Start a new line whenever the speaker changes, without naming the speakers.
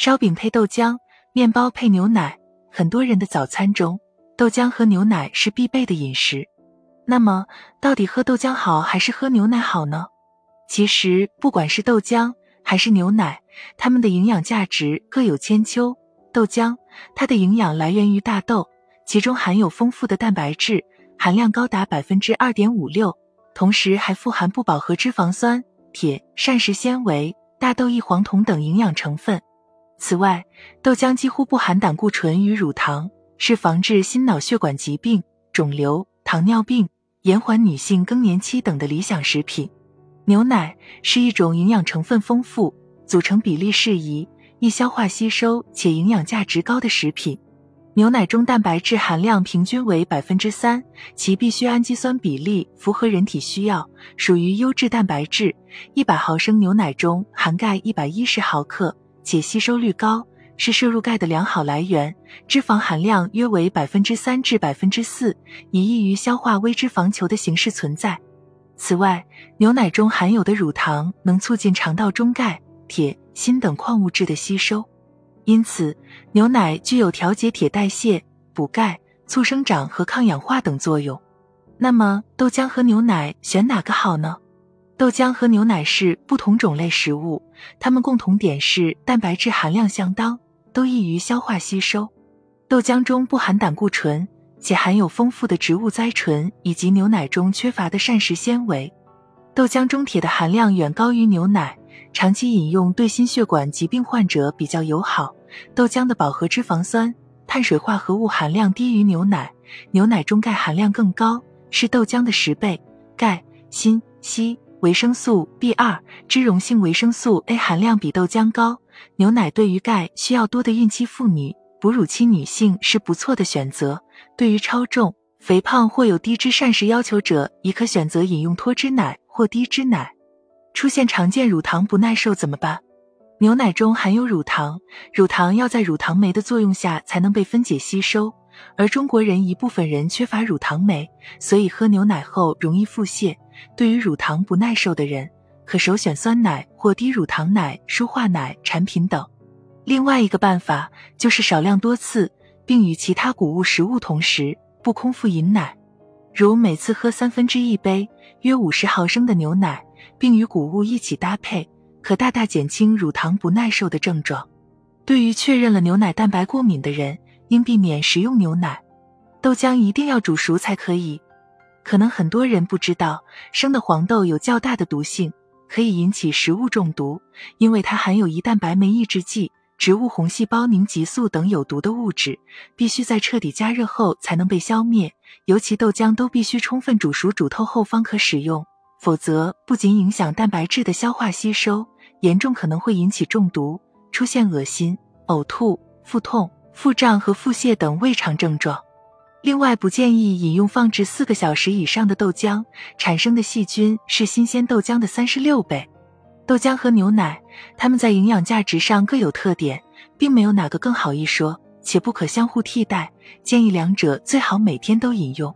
烧饼配豆浆，面包配牛奶，很多人的早餐中，豆浆和牛奶是必备的饮食。那么，到底喝豆浆好还是喝牛奶好呢？其实，不管是豆浆还是牛奶，它们的营养价值各有千秋。豆浆，它的营养来源于大豆，其中含有丰富的蛋白质，含量高达百分之二点五六，同时还富含不饱和脂肪酸、铁、膳食纤维、大豆异黄酮等营养成分。此外，豆浆几乎不含胆固醇与乳糖，是防治心脑血管疾病、肿瘤、糖尿病、延缓女性更年期等的理想食品。牛奶是一种营养成分丰富、组成比例适宜、易消化吸收且营养价值高的食品。牛奶中蛋白质含量平均为百分之三，其必需氨基酸比例符合人体需要，属于优质蛋白质。一百毫升牛奶中含钙一百一十毫克。且吸收率高，是摄入钙的良好来源。脂肪含量约为百分之三至百分之四，以易于消化微脂肪球的形式存在。此外，牛奶中含有的乳糖能促进肠道中钙、铁、锌等矿物质的吸收，因此牛奶具有调节铁代谢、补钙、促生长和抗氧化等作用。那么，豆浆和牛奶选哪个好呢？豆浆和牛奶是不同种类食物，它们共同点是蛋白质含量相当，都易于消化吸收。豆浆中不含胆固醇，且含有丰富的植物甾醇以及牛奶中缺乏的膳食纤维。豆浆中铁的含量远高于牛奶，长期饮用对心血管疾病患者比较友好。豆浆的饱和脂肪酸、碳水化合物含量低于牛奶，牛奶中钙含量更高，是豆浆的十倍。钙、锌、硒。维生素 B 二、脂溶性维生素 A 含量比豆浆高，牛奶对于钙需要多的孕期妇女、哺乳期女性是不错的选择。对于超重、肥胖或有低脂膳食要求者，也可选择饮用脱脂奶或低脂奶。出现常见乳糖不耐受怎么办？牛奶中含有乳糖，乳糖要在乳糖酶的作用下才能被分解吸收，而中国人一部分人缺乏乳糖酶，所以喝牛奶后容易腹泻。对于乳糖不耐受的人，可首选酸奶或低乳糖奶、舒化奶产品等。另外一个办法就是少量多次，并与其他谷物食物同时，不空腹饮奶，如每次喝三分之一杯（约五十毫升）的牛奶，并与谷物一起搭配，可大大减轻乳糖不耐受的症状。对于确认了牛奶蛋白过敏的人，应避免食用牛奶。豆浆一定要煮熟才可以。可能很多人不知道，生的黄豆有较大的毒性，可以引起食物中毒，因为它含有胰蛋白酶抑制剂、植物红细胞凝集素等有毒的物质，必须在彻底加热后才能被消灭。尤其豆浆都必须充分煮熟煮透后方可使用，否则不仅影响蛋白质的消化吸收，严重可能会引起中毒，出现恶心、呕吐、腹痛、腹胀和腹泻等胃肠症状。另外，不建议饮用放置四个小时以上的豆浆，产生的细菌是新鲜豆浆的三十六倍。豆浆和牛奶，它们在营养价值上各有特点，并没有哪个更好一说，且不可相互替代。建议两者最好每天都饮用。